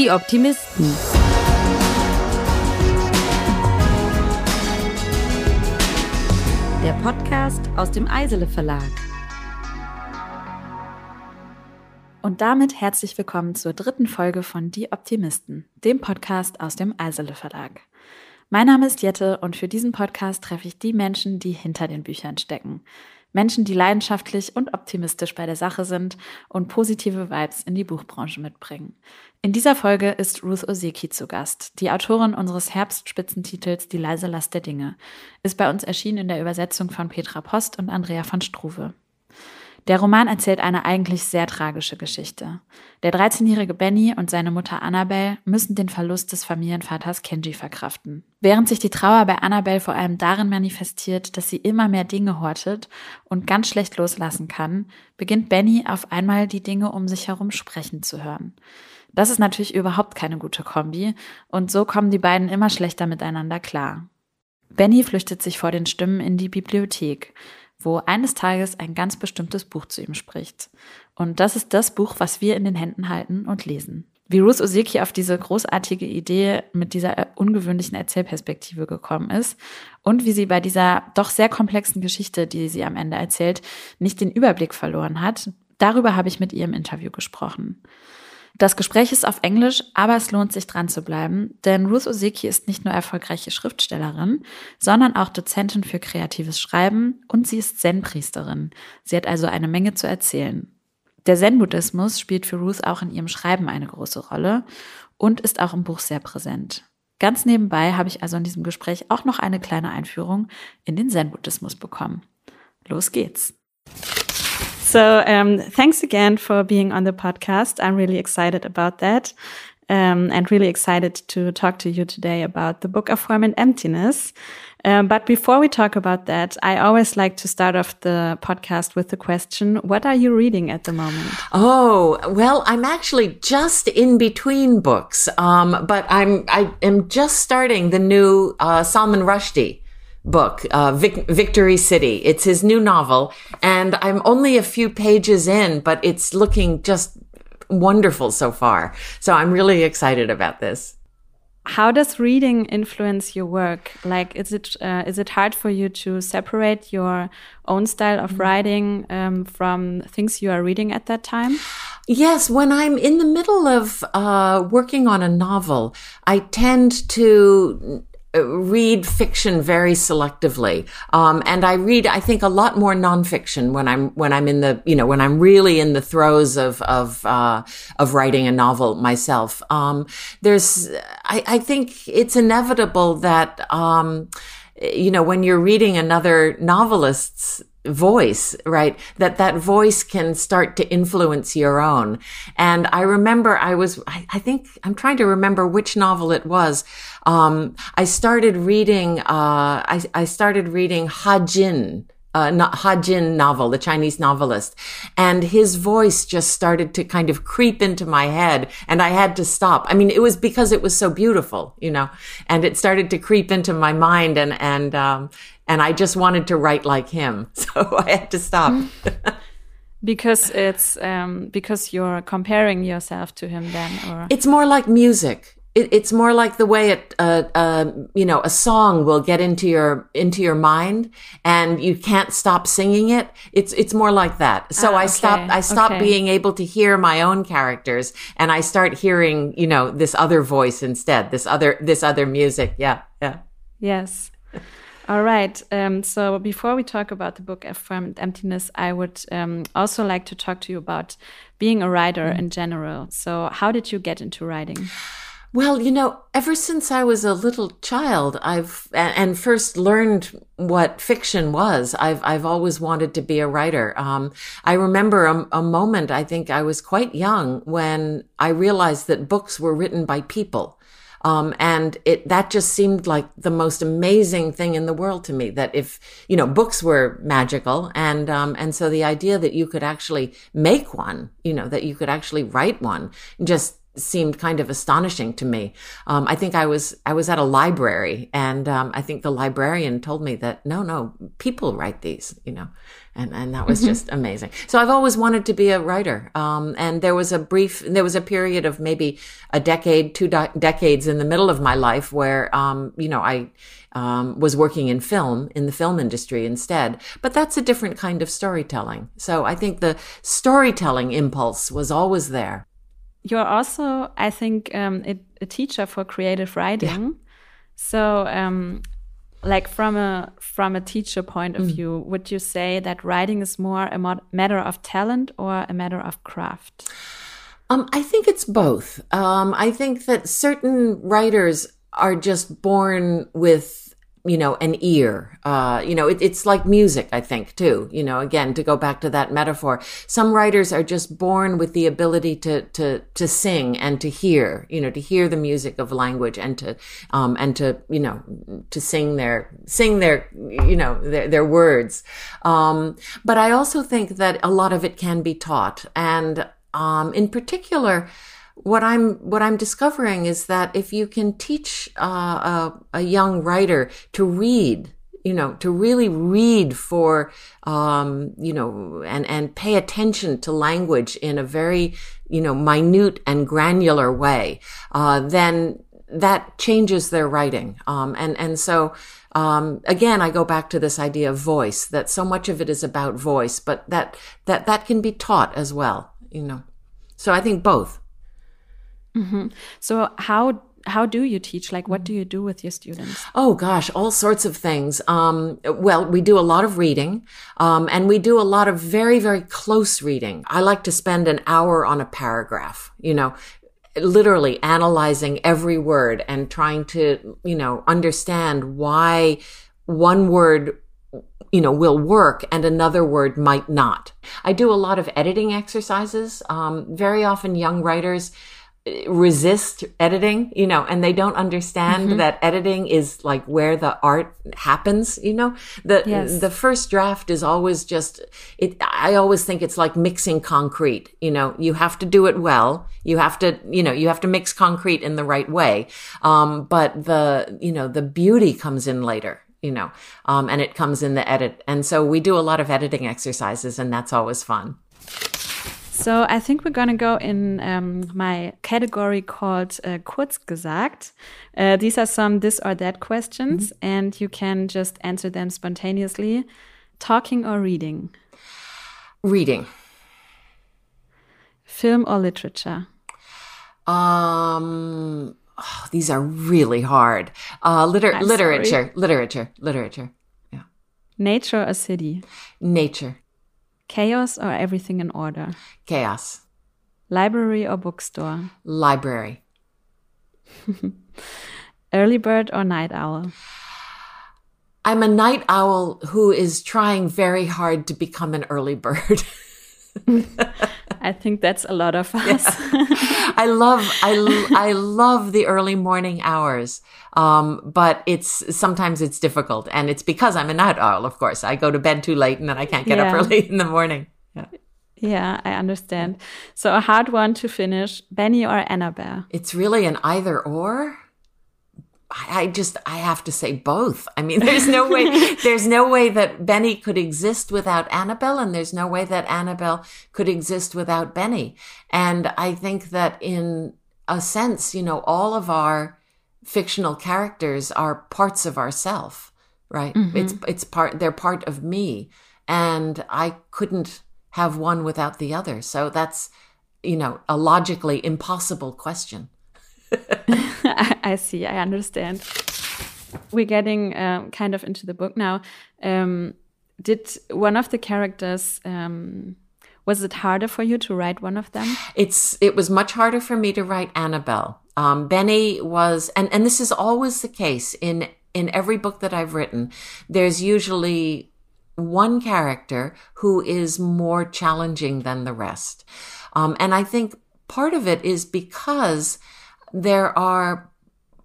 Die Optimisten. Der Podcast aus dem Eisele Verlag. Und damit herzlich willkommen zur dritten Folge von Die Optimisten, dem Podcast aus dem Eisele Verlag. Mein Name ist Jette und für diesen Podcast treffe ich die Menschen, die hinter den Büchern stecken. Menschen, die leidenschaftlich und optimistisch bei der Sache sind und positive Vibes in die Buchbranche mitbringen. In dieser Folge ist Ruth Oseki zu Gast. Die Autorin unseres Herbstspitzentitels Die leise Last der Dinge ist bei uns erschienen in der Übersetzung von Petra Post und Andrea von Struve. Der Roman erzählt eine eigentlich sehr tragische Geschichte. Der 13-jährige Benny und seine Mutter Annabelle müssen den Verlust des Familienvaters Kenji verkraften. Während sich die Trauer bei Annabelle vor allem darin manifestiert, dass sie immer mehr Dinge hortet und ganz schlecht loslassen kann, beginnt Benny auf einmal die Dinge um sich herum sprechen zu hören. Das ist natürlich überhaupt keine gute Kombi und so kommen die beiden immer schlechter miteinander klar. Benny flüchtet sich vor den Stimmen in die Bibliothek wo eines Tages ein ganz bestimmtes Buch zu ihm spricht. Und das ist das Buch, was wir in den Händen halten und lesen. Wie Ruth Oseki auf diese großartige Idee mit dieser ungewöhnlichen Erzählperspektive gekommen ist und wie sie bei dieser doch sehr komplexen Geschichte, die sie am Ende erzählt, nicht den Überblick verloren hat, darüber habe ich mit ihr im Interview gesprochen. Das Gespräch ist auf Englisch, aber es lohnt sich dran zu bleiben, denn Ruth Oseki ist nicht nur erfolgreiche Schriftstellerin, sondern auch Dozentin für kreatives Schreiben und sie ist Zen-Priesterin. Sie hat also eine Menge zu erzählen. Der Zen-Buddhismus spielt für Ruth auch in ihrem Schreiben eine große Rolle und ist auch im Buch sehr präsent. Ganz nebenbei habe ich also in diesem Gespräch auch noch eine kleine Einführung in den Zen-Buddhismus bekommen. Los geht's! So um, thanks again for being on the podcast. I'm really excited about that. Um, and really excited to talk to you today about the Book of Form and Emptiness. Um, but before we talk about that, I always like to start off the podcast with the question, what are you reading at the moment? Oh, well, I'm actually just in between books. Um, but I'm, I am just starting the new, uh, Salman Rushdie book, uh, Vic- Victory City. It's his new novel, and I'm only a few pages in, but it's looking just wonderful so far. So I'm really excited about this. How does reading influence your work? Like, is it uh, is it hard for you to separate your own style of mm-hmm. writing um, from things you are reading at that time? Yes, when I'm in the middle of uh, working on a novel, I tend to read fiction very selectively. Um, and I read, I think, a lot more nonfiction when I'm, when I'm in the, you know, when I'm really in the throes of, of, uh, of writing a novel myself. Um, there's, I, I think it's inevitable that, um, you know, when you're reading another novelist's voice, right? That that voice can start to influence your own. And I remember I was, I, I think I'm trying to remember which novel it was. Um, I started reading, uh, I, I started reading Ha Jin, uh, Ha Jin novel, the Chinese novelist. And his voice just started to kind of creep into my head and I had to stop. I mean, it was because it was so beautiful, you know, and it started to creep into my mind and, and, um, and I just wanted to write like him. So I had to stop. because it's um, because you're comparing yourself to him then or? It's more like music. It, it's more like the way it uh, uh, you know a song will get into your into your mind and you can't stop singing it. It's it's more like that. So ah, i stop i stop okay. being able to hear my own characters and i start hearing you know this other voice instead this other this other music. Yeah yeah. Yes all right. Um, so before we talk about the book and Emptiness, I would um, also like to talk to you about being a writer mm. in general. So how did you get into writing? Well, you know, ever since I was a little child, I've and first learned what fiction was. I've I've always wanted to be a writer. Um, I remember a, a moment. I think I was quite young when I realized that books were written by people. Um, and it, that just seemed like the most amazing thing in the world to me that if, you know, books were magical and, um, and so the idea that you could actually make one, you know, that you could actually write one just seemed kind of astonishing to me. Um, I think I was I was at a library, and um, I think the librarian told me that no, no, people write these, you know, and and that was just amazing. So I've always wanted to be a writer, um, and there was a brief, there was a period of maybe a decade, two de- decades in the middle of my life where, um, you know, I um, was working in film, in the film industry instead. But that's a different kind of storytelling. So I think the storytelling impulse was always there. You're also, I think, um, a, a, teacher for creative writing. Yeah. So, um, like from a from a teacher point of mm. view, would you say that writing is more a matter of talent or a matter of craft? Um, I think it's both. Um, I think that certain writers are just born with you know an ear. Uh you know it, it's like music i think too. You know again to go back to that metaphor some writers are just born with the ability to to to sing and to hear you know to hear the music of language and to um and to you know to sing their sing their you know their, their words. Um but i also think that a lot of it can be taught. And um in particular what I'm what I'm discovering is that if you can teach uh, a, a, young writer to read, you know, to really read for, um, you know, and and pay attention to language in a very, you know, minute and granular way, uh, then that changes their writing. Um, and and so. Um, again, I go back to this idea of voice, that so much of it is about voice, but that, that, that can be taught as well, you know. So I think both. Mm -hmm. So how how do you teach? Like, what do you do with your students? Oh gosh, all sorts of things. Um, well, we do a lot of reading, um, and we do a lot of very, very close reading. I like to spend an hour on a paragraph, you know, literally analyzing every word and trying to, you know, understand why one word you know, will work and another word might not. I do a lot of editing exercises. Um, very often young writers, resist editing, you know, and they don't understand mm-hmm. that editing is like where the art happens, you know. The yes. the first draft is always just it I always think it's like mixing concrete, you know. You have to do it well. You have to, you know, you have to mix concrete in the right way. Um, but the, you know, the beauty comes in later, you know, um, and it comes in the edit. And so we do a lot of editing exercises and that's always fun. So I think we're gonna go in um, my category called uh, kurz gesagt. Uh, these are some this or that questions, mm -hmm. and you can just answer them spontaneously. Talking or reading? Reading. Film or literature? Um, oh, these are really hard. Uh, liter literature, sorry. literature, literature. Yeah. Nature or city? Nature. Chaos or everything in order? Chaos. Library or bookstore? Library. Early bird or night owl? I'm a night owl who is trying very hard to become an early bird. I think that's a lot of us. Yeah. I love I I love the early morning hours. Um, but it's sometimes it's difficult and it's because I'm a night owl, of course. I go to bed too late and then I can't get yeah. up early in the morning. Yeah. Yeah, I understand. So a hard one to finish, Benny or Annabelle? It's really an either or. I just I have to say both. I mean, there's no way there's no way that Benny could exist without Annabelle, and there's no way that Annabelle could exist without Benny. And I think that in a sense, you know, all of our fictional characters are parts of ourself, right? Mm-hmm. It's it's part they're part of me, and I couldn't have one without the other. So that's you know a logically impossible question. I see. I understand. We're getting um, kind of into the book now. Um, did one of the characters um, was it harder for you to write one of them? It's it was much harder for me to write Annabelle. Um, Benny was, and and this is always the case in in every book that I've written. There's usually one character who is more challenging than the rest, um, and I think part of it is because there are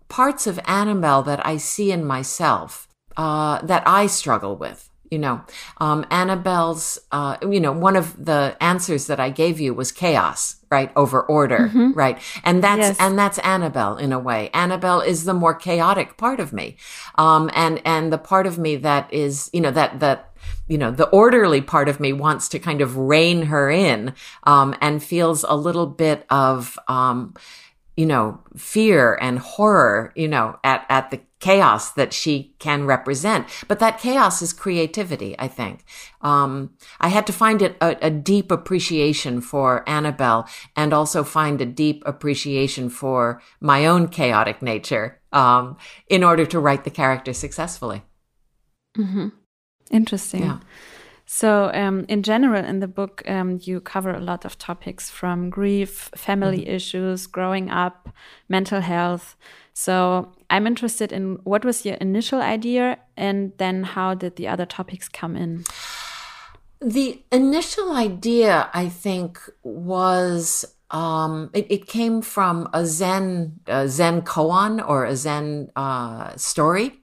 parts of Annabelle that I see in myself uh, that I struggle with. You know, um, Annabelle's, uh, you know, one of the answers that I gave you was chaos, right? Over order, right? And that's, Yes. and that's Annabelle in a way. Annabelle is the more chaotic part of me. Um, and, and the part of me that is, you know, that, that, you know, the orderly part of me wants to kind of rein her in, um, and feels a little bit of, um, you know, fear and horror, you know, at, at the chaos that she can represent. But that chaos is creativity, I think. Um, I had to find it a, a deep appreciation for Annabelle and also find a deep appreciation for my own chaotic nature, um, in order to write the character successfully. Interesting. Yeah. So, um, in general, in the book, um, you cover a lot of topics from grief, family Mm-hmm. issues, growing up, mental health. So, I'm interested in what was your initial idea, and then how did the other topics come in? The initial idea, I think, was um, it, it came from a Zen a Zen koan or a Zen uh, story,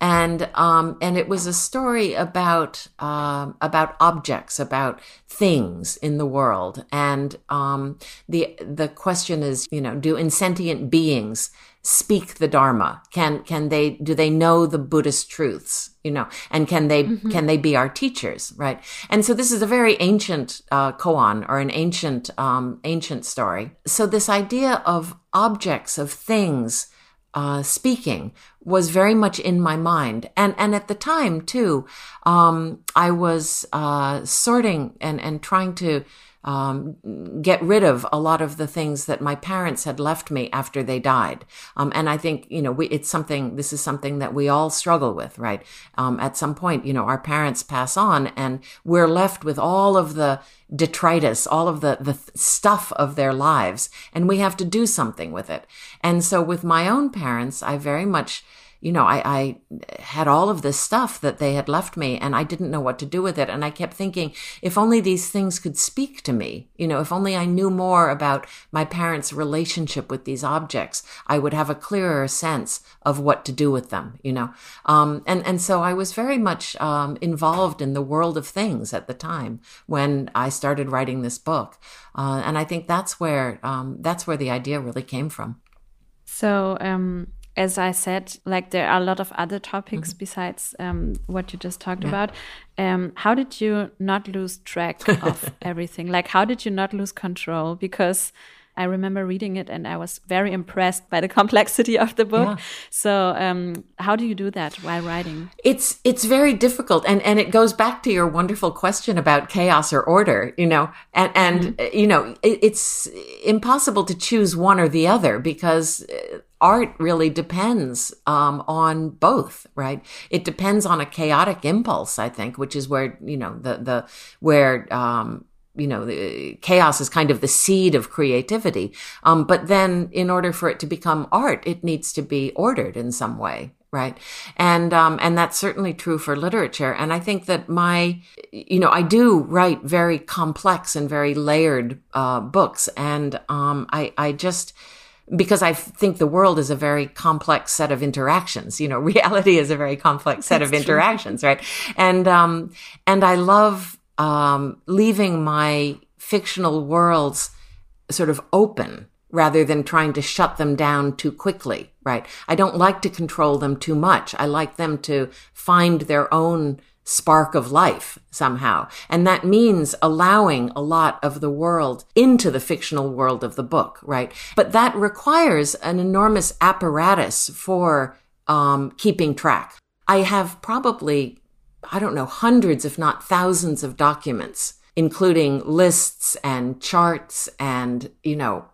and um, and it was a story about um, about objects, about things in the world, and um, the the question is, you know, do insentient beings speak the dharma? Can can they do they know the buddhist truths you know? And can they can they be our teachers right? And so this is a very ancient uh, koan or an ancient um, ancient story. So this idea of objects of things uh, speaking was very much in my mind, and and at the time too, um, I was uh, sorting and and trying to um, get rid of a lot of the things that my parents had left me after they died. Um, and I think, you know, we, it's something, this is something that we all struggle with, right? Um, at some point, you know, our parents pass on and we're left with all of the detritus, all of the, the stuff of their lives, and we have to do something with it. And so with my own parents, I very much, you know, I, I had all of this stuff that they had left me and I didn't know what to do with it. And I kept thinking, if only these things could speak to me, you know, if only I knew more about my parents' relationship with these objects, I would have a clearer sense of what to do with them, you know. Um, and, and so I was very much um, involved in the world of things at the time when I started writing this book. Uh, and I think that's where, um, that's where the idea really came from. So, um, as I said, like there are a lot of other topics besides um, what you just talked about. Um, how did you not lose track of everything? Like, how did you not lose control? Because I remember reading it and I was very impressed by the complexity of the book. Yeah. So, um, how do you do that while writing? it's it's very difficult and and it goes back to your wonderful question about chaos or order you know and and uh, you know it, it's impossible to choose one or the other because uh, art really depends um, on both right it depends on a chaotic impulse i think which is where you know the the where um you know, the chaos is kind of the seed of creativity. Um, but then in order for it to become art, it needs to be ordered in some way. Right. And, um, and that's certainly true for literature. And I think that my, you know, I do write very complex and very layered, uh, books. And, um, I, I just, because I think the world is a very complex set of interactions. You know, reality is a very complex set of interactions, right? And, um, and I love, um, leaving my fictional worlds sort of open rather than trying to shut them down too quickly, right? I don't like to control them too much. I like them to find their own spark of life somehow. And that means allowing a lot of the world into the fictional world of the book, right? But that requires an enormous apparatus for um, keeping track. I have probably I don't know, hundreds, if not thousands of documents, including lists and charts and, you know,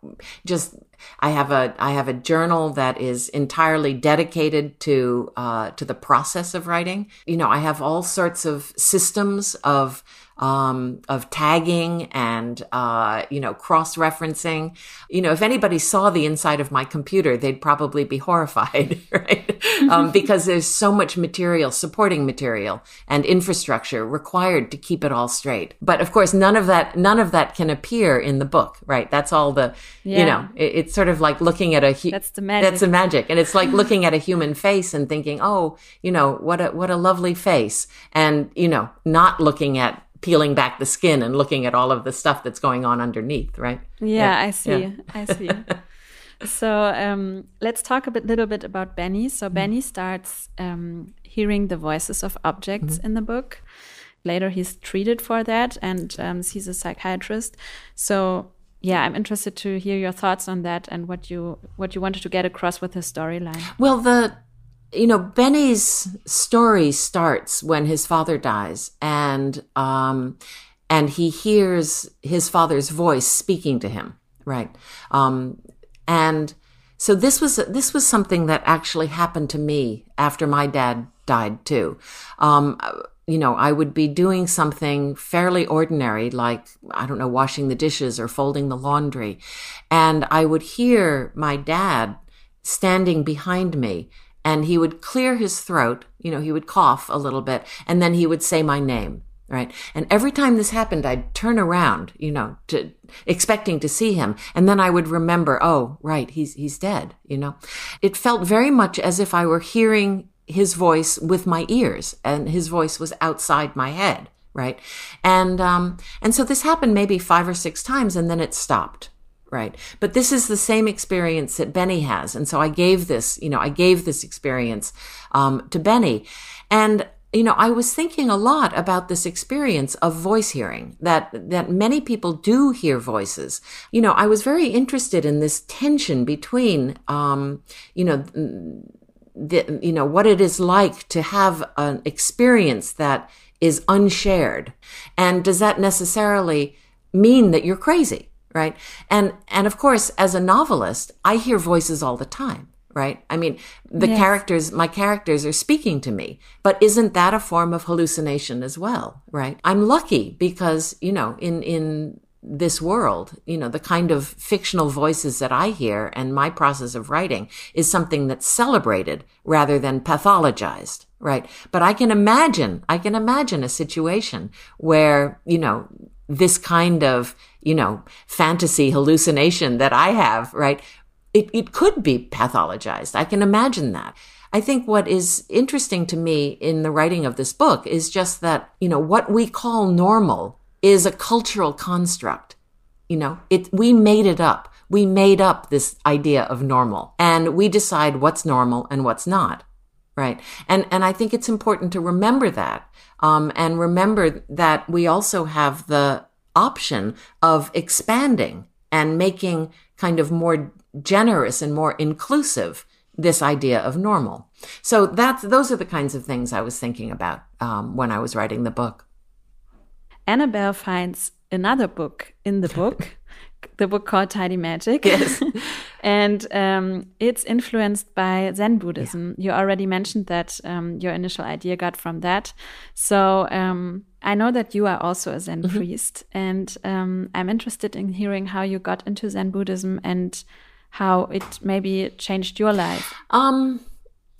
just, I have a, I have a journal that is entirely dedicated to, uh, to the process of writing. You know, I have all sorts of systems of, um, of tagging and, uh, you know, cross referencing. You know, if anybody saw the inside of my computer, they'd probably be horrified, right? um, because there's so much material, supporting material and infrastructure required to keep it all straight. But of course, none of that, none of that can appear in the book, right? That's all the, you know, it, it's sort of like looking at a hu- That's the magic. That's the magic, and it's like looking at a human face and thinking, oh, you know, what a what a lovely face, and you know, not looking at peeling back the skin and looking at all of the stuff that's going on underneath, right? Yeah, I see. Yeah. I see. so um, let's talk a bit, little bit about Benny. So Mm-hmm. Benny starts um, hearing the voices of objects Mm-hmm. in the book. Later, he's treated for that and um, sees a psychiatrist. So yeah, I'm interested to hear your thoughts on that and what you what you wanted to get across with his storyline. Well, the you know Benny's story starts when his father dies, and um, and he hears his father's voice speaking to him, right? Um, and so this was this was something that actually happened to me after my dad died too. Um, you know, I would be doing something fairly ordinary, like, I don't know, washing the dishes or folding the laundry. And I would hear my dad standing behind me and he would clear his throat. You know, he would cough a little bit and then he would say my name. Right. And every time this happened, I'd turn around, you know, to expecting to see him. And then I would remember, oh, right, he's, he's dead, you know. It felt very much as if I were hearing his voice with my ears and his voice was outside my head. Right. And, um, and so this happened maybe five or six times and then it stopped. Right. But this is the same experience that Benny has. And so I gave this, you know, I gave this experience, um, to Benny. And, you know, I was thinking a lot about this experience of voice hearing that, that many people do hear voices. You know, I was very interested in this tension between, um, you know, the, you know, what it is like to have an experience that is unshared. And does that necessarily mean that you're crazy? Right. And, and of course, as a novelist, I hear voices all the time. Right. I mean, the Yes. characters, my characters are speaking to me, but isn't that a form of hallucination as well? Right. I'm lucky because, you know, in, in, this world, you know, the kind of fictional voices that I hear and my process of writing is something that's celebrated rather than pathologized, right? But I can imagine, I can imagine a situation where, you know, this kind of, you know, fantasy hallucination that I have, right? It, it could be pathologized. I can imagine that. I think what is interesting to me in the writing of this book is just that, you know, what we call normal is a cultural construct. You know, it, we made it up. We made up this idea of normal and we decide what's normal and what's not. Right. And, and I think it's important to remember that. Um, and remember that we also have the option of expanding and making kind of more generous and more inclusive this idea of normal. So that's, those are the kinds of things I was thinking about, um, when I was writing the book. Annabelle finds another book in the book, the book called Tidy Magic. Yes. and um, it's influenced by Zen Buddhism. You already mentioned that um, your initial idea got from that. So um, I know that you are also a Zen priest, and um, I'm interested in hearing how you got into Zen Buddhism and how it maybe changed your life. Um,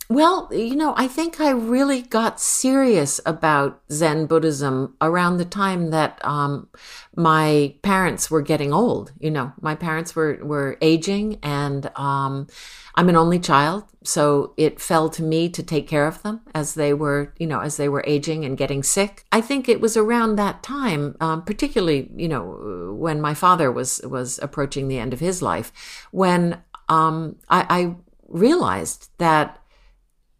well, you know, I think I really got serious about Zen Buddhism around the time that um, my parents were getting old. You know, my parents were were aging, and um, I'm an only child, so it fell to me to take care of them as they were, you know, as they were aging and getting sick. I think it was around that time, um, particularly, you know, when my father was was approaching the end of his life, when um, I, I realized that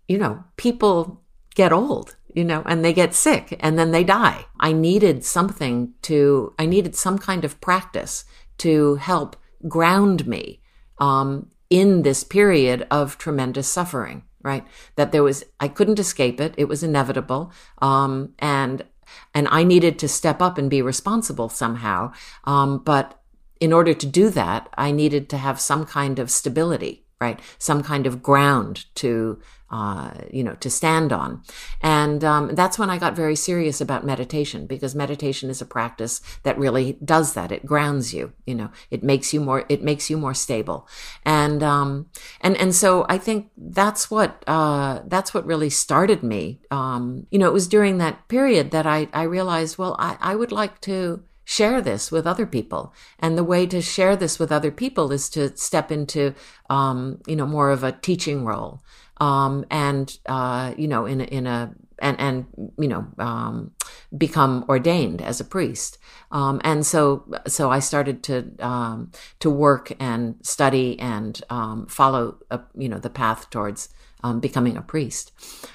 you know, people get old, you know, and they get sick and then they die. I needed something to, I needed some kind of practice to help ground me, um, in this period of tremendous suffering, right? That there was, I couldn't escape it. It was inevitable. Um, and, and I needed to step up and be responsible somehow. Um, but in order to do that, I needed to have some kind of stability, right? Some kind of ground to, uh, you know, to stand on. And um, that's when I got very serious about meditation because meditation is a practice that really does that. It grounds you, you know, it makes you more, it makes you more stable. And, um, and, and so I think that's what, uh, that's what really started me. Um, you know, it was during that period that I, I realized, well, I, I would like to, share this with other people. And the way to share this with other people is to step into, um, you know, more of a teaching role. Um, and, uh, you know, in, a, in a, and, and, you know, um, become ordained as a priest. Um, and so, so I started to, um, to work and study and, um, follow, a, you know, the path towards, um, becoming a priest.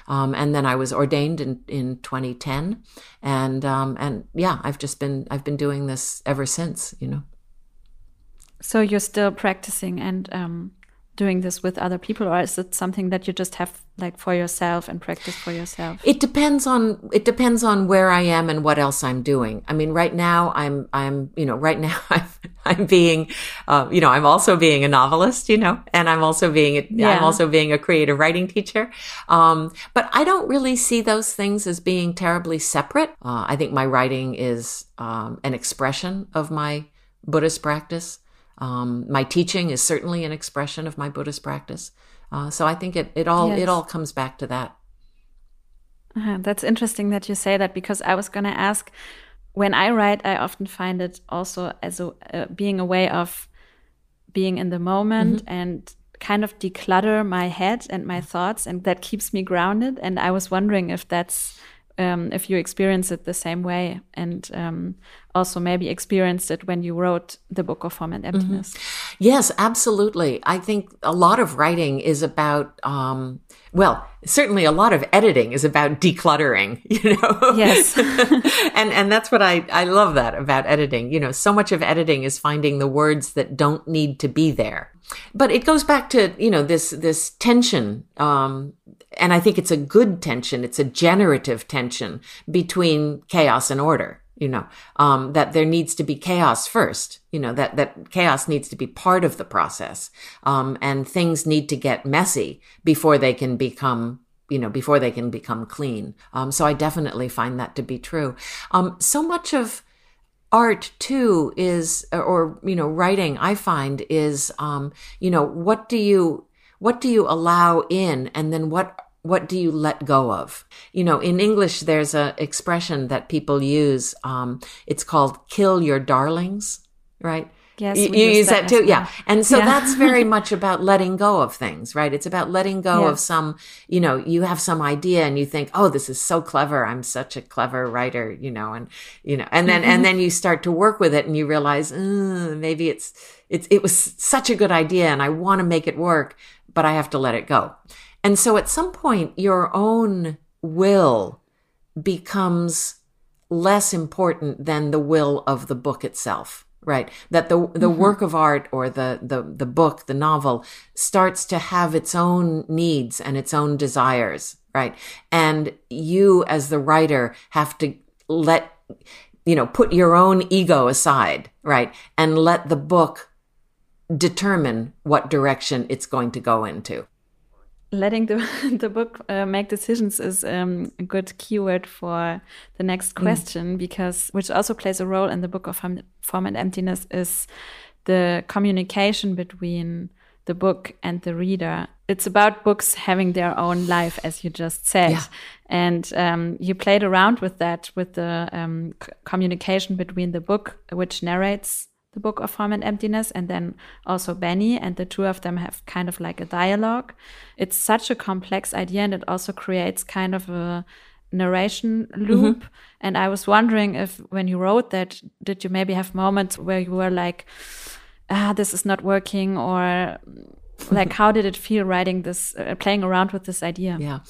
Um, and then I was ordained in, in 2010. And, um, and yeah, I've just been, I've been doing this ever since, you know. So you're still practicing and um, doing this with other people, or is it something that you just have like for yourself and practice for yourself? It depends on it depends on where I am and what else I'm doing. I mean, right now I'm I'm you know right now I'm I'm being uh, you know I'm also being a novelist, you know, and I'm also being a, yeah. I'm also being a creative writing teacher. Um, but I don't really see those things as being terribly separate. Uh, I think my writing is um, an expression of my Buddhist practice. Um, my teaching is certainly an expression of my Buddhist practice. Uh, so I think it, it all yes. it all comes back to that. Uh, that's interesting that you say that because I was going to ask. When I write, I often find it also as a uh, being a way of being in the moment mm -hmm. and kind of declutter my head and my thoughts, and that keeps me grounded. And I was wondering if that's um, if you experience it the same way and um, also maybe experienced it when you wrote the book of form and mm-hmm. emptiness mm-hmm. yes absolutely i think a lot of writing is about um, well certainly a lot of editing is about decluttering you know yes and and that's what i i love that about editing you know so much of editing is finding the words that don't need to be there but it goes back to you know this this tension um, and I think it's a good tension. It's a generative tension between chaos and order. You know, um, that there needs to be chaos first. You know, that, that chaos needs to be part of the process. Um, and things need to get messy before they can become you know, before they can become clean. Um, so I definitely find that to be true. Um, so much of art too is, or, you know, writing, I find is, um, you know, what do you, what do you allow in and then what what do you let go of? You know, in English, there's a expression that people use. Um, it's called "kill your darlings," right? Yes, you, you use that, that too, yeah. And so yeah. that's very much about letting go of things, right? It's about letting go yeah. of some. You know, you have some idea and you think, "Oh, this is so clever! I'm such a clever writer," you know, and you know, and then mm-hmm. and then you start to work with it and you realize maybe it's it's it was such a good idea and I want to make it work, but I have to let it go. And so at some point, your own will becomes less important than the will of the book itself right? That the the mm-hmm. work of art or the the the book the novel starts to have its own needs and its own desires right? And you as the writer have to let you know put your own ego aside right? And let the book determine what direction it's going to go into letting the the book uh, make decisions is um, a good keyword for the next mm. question mm. because which also plays a role in the book of form and emptiness is the communication between the book and the reader. It's about books having their own life, as you just said, yeah. and um, you played around with that with the um, communication between the book, which narrates the book of form and emptiness and then also benny and the two of them have kind of like a dialogue it's such a complex idea and it also creates kind of a narration loop mm -hmm. and i was wondering if when you wrote that did you maybe have moments where you were like ah this is not working or like how did it feel writing this uh, playing around with this idea yeah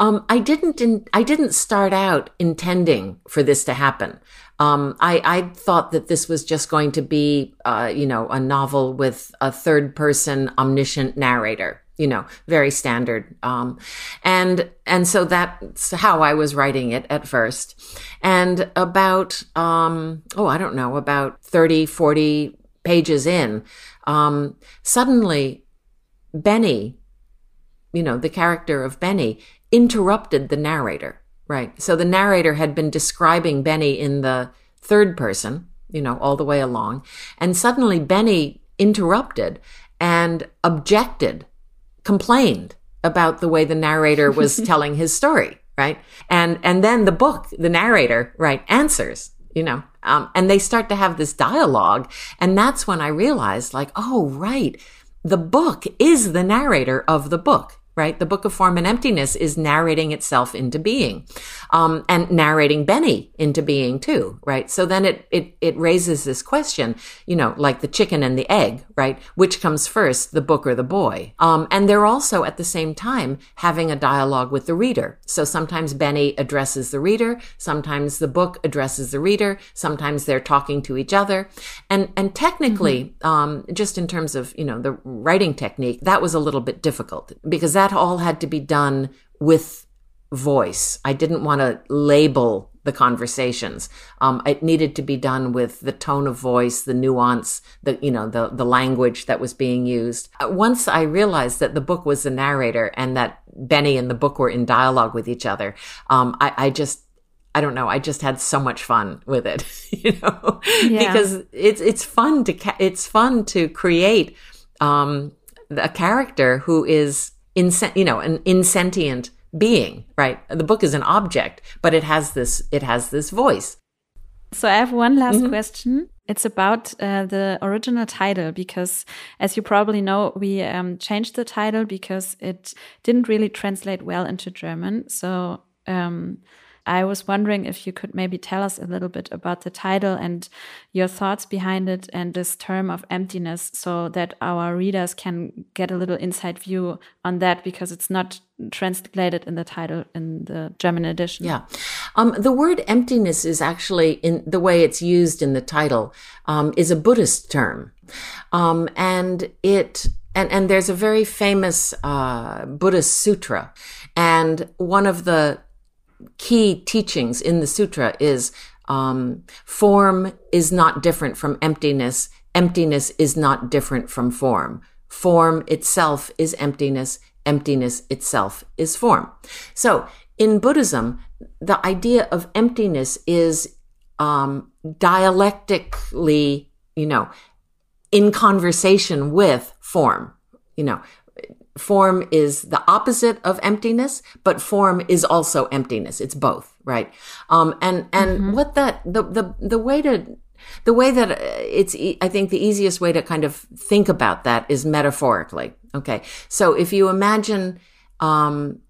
um, i didn't in, i didn't start out intending for this to happen um, I, I thought that this was just going to be, uh, you know, a novel with a third person omniscient narrator, you know, very standard. Um, and, and so that's how I was writing it at first. And about, um, oh, I don't know, about 30, 40 pages in, um, suddenly Benny, you know, the character of Benny interrupted the narrator Right. So the narrator had been describing Benny in the third person, you know, all the way along. And suddenly Benny interrupted and objected, complained about the way the narrator was telling his story. Right. And, and then the book, the narrator, right, answers, you know, Um, and they start to have this dialogue. And that's when I realized like, oh, right. The book is the narrator of the book right? The Book of Form and Emptiness is narrating itself into being, um, and narrating Benny into being too, right? So then it, it, it raises this question, you know, like the chicken and the egg, right? Which comes first, the book or the boy? Um, and they're also at the same time having a dialogue with the reader. So sometimes Benny addresses the reader, sometimes the book addresses the reader, sometimes they're talking to each other. And, and technically, mm-hmm. um, just in terms of, you know, the writing technique, that was a little bit difficult because that that all had to be done with voice. I didn't want to label the conversations. Um, it needed to be done with the tone of voice, the nuance, the you know the the language that was being used. Uh, once I realized that the book was the narrator and that Benny and the book were in dialogue with each other, um, I, I just I don't know. I just had so much fun with it, you know, yeah. because it's it's fun to ca- it's fun to create um, a character who is insen- you know, an insentient being, right? The book is an object, but it has this, it has this voice. So I have one last mm -hmm. question. It's about uh, the original title because, as you probably know, we um, changed the title because it didn't really translate well into German. So um, I was wondering if you could maybe tell us a little bit about the title and your thoughts behind it and this term of emptiness so that our readers can get a little inside view on that because it's not translated in the title in the German edition. Yeah. Um, the word emptiness is actually in the way it's used in the title, um, is a Buddhist term. Um, and it, and, and there's a very famous, uh, Buddhist sutra. And one of the key teachings in the sutra is um, form is not different from emptiness. Emptiness is not different from form. Form itself is emptiness. Emptiness itself is form. So in Buddhism, the idea of emptiness is um, dialectically, you know, in conversation with form. You know, form is the opposite of emptiness, but form is also emptiness. It's both, right? Um, and, and mm-hmm. what that, the, the, the way to, the way that uh, it's, I think the easiest way to kind of think about that is metaphorically. Okay. So if you imagine, um,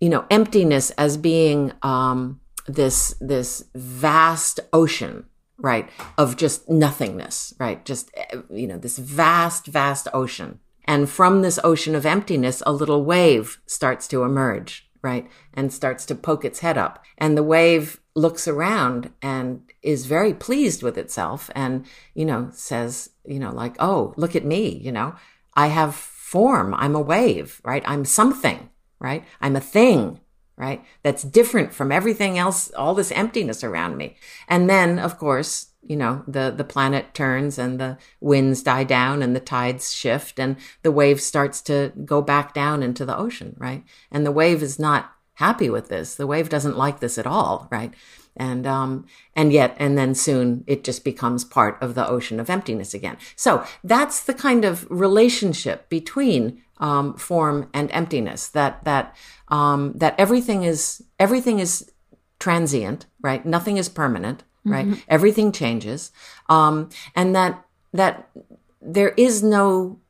you know, emptiness as being, um, this, this vast ocean, right? Of just nothingness, right? Just, uh, you know, this vast, vast ocean and from this ocean of emptiness, a little wave starts to emerge, right? And starts to poke its head up. And the wave looks around and is very pleased with itself and, you know, says, you know, like, oh, look at me, you know, I have form. I'm a wave, right? I'm something, right? I'm a thing, right? That's different from everything else, all this emptiness around me. And then, of course, you know, the, the planet turns and the winds die down and the tides shift and the wave starts to go back down into the ocean, right? And the wave is not happy with this. The wave doesn't like this at all, right? And, um, and yet, and then soon it just becomes part of the ocean of emptiness again. So that's the kind of relationship between, um, form and emptiness that, that, um, that everything is, everything is transient, right? Nothing is permanent right? Mm-hmm. Everything changes. Um, and that, that there is no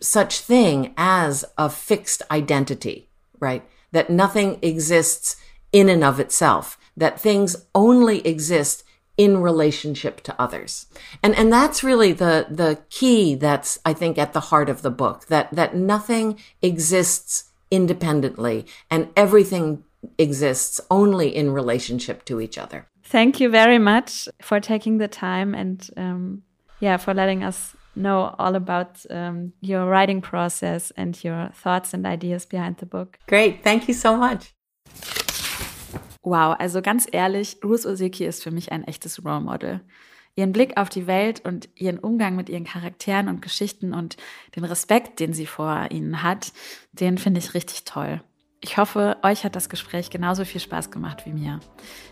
such thing as a fixed identity, right? That nothing exists in and of itself, that things only exist in relationship to others. And, and that's really the, the key that's, I think, at the heart of the book, that, that nothing exists independently and everything exists only in relationship to each other. Thank you very much for taking the time and um, yeah, for letting us know all about um, your writing process and your thoughts and ideas behind the book. Great, thank you so much. Wow, also ganz ehrlich, Ruth Osiki ist für mich ein echtes Role Model. Ihren Blick auf die Welt und ihren Umgang mit ihren Charakteren und Geschichten und den Respekt, den sie vor ihnen hat, den finde ich richtig toll. Ich hoffe, euch hat das Gespräch genauso viel Spaß gemacht wie mir.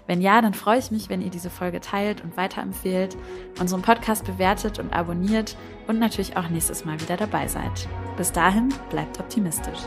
Wenn ja, dann freue ich mich, wenn ihr diese Folge teilt und weiterempfehlt, unseren Podcast bewertet und abonniert und natürlich auch nächstes Mal wieder dabei seid. Bis dahin, bleibt optimistisch.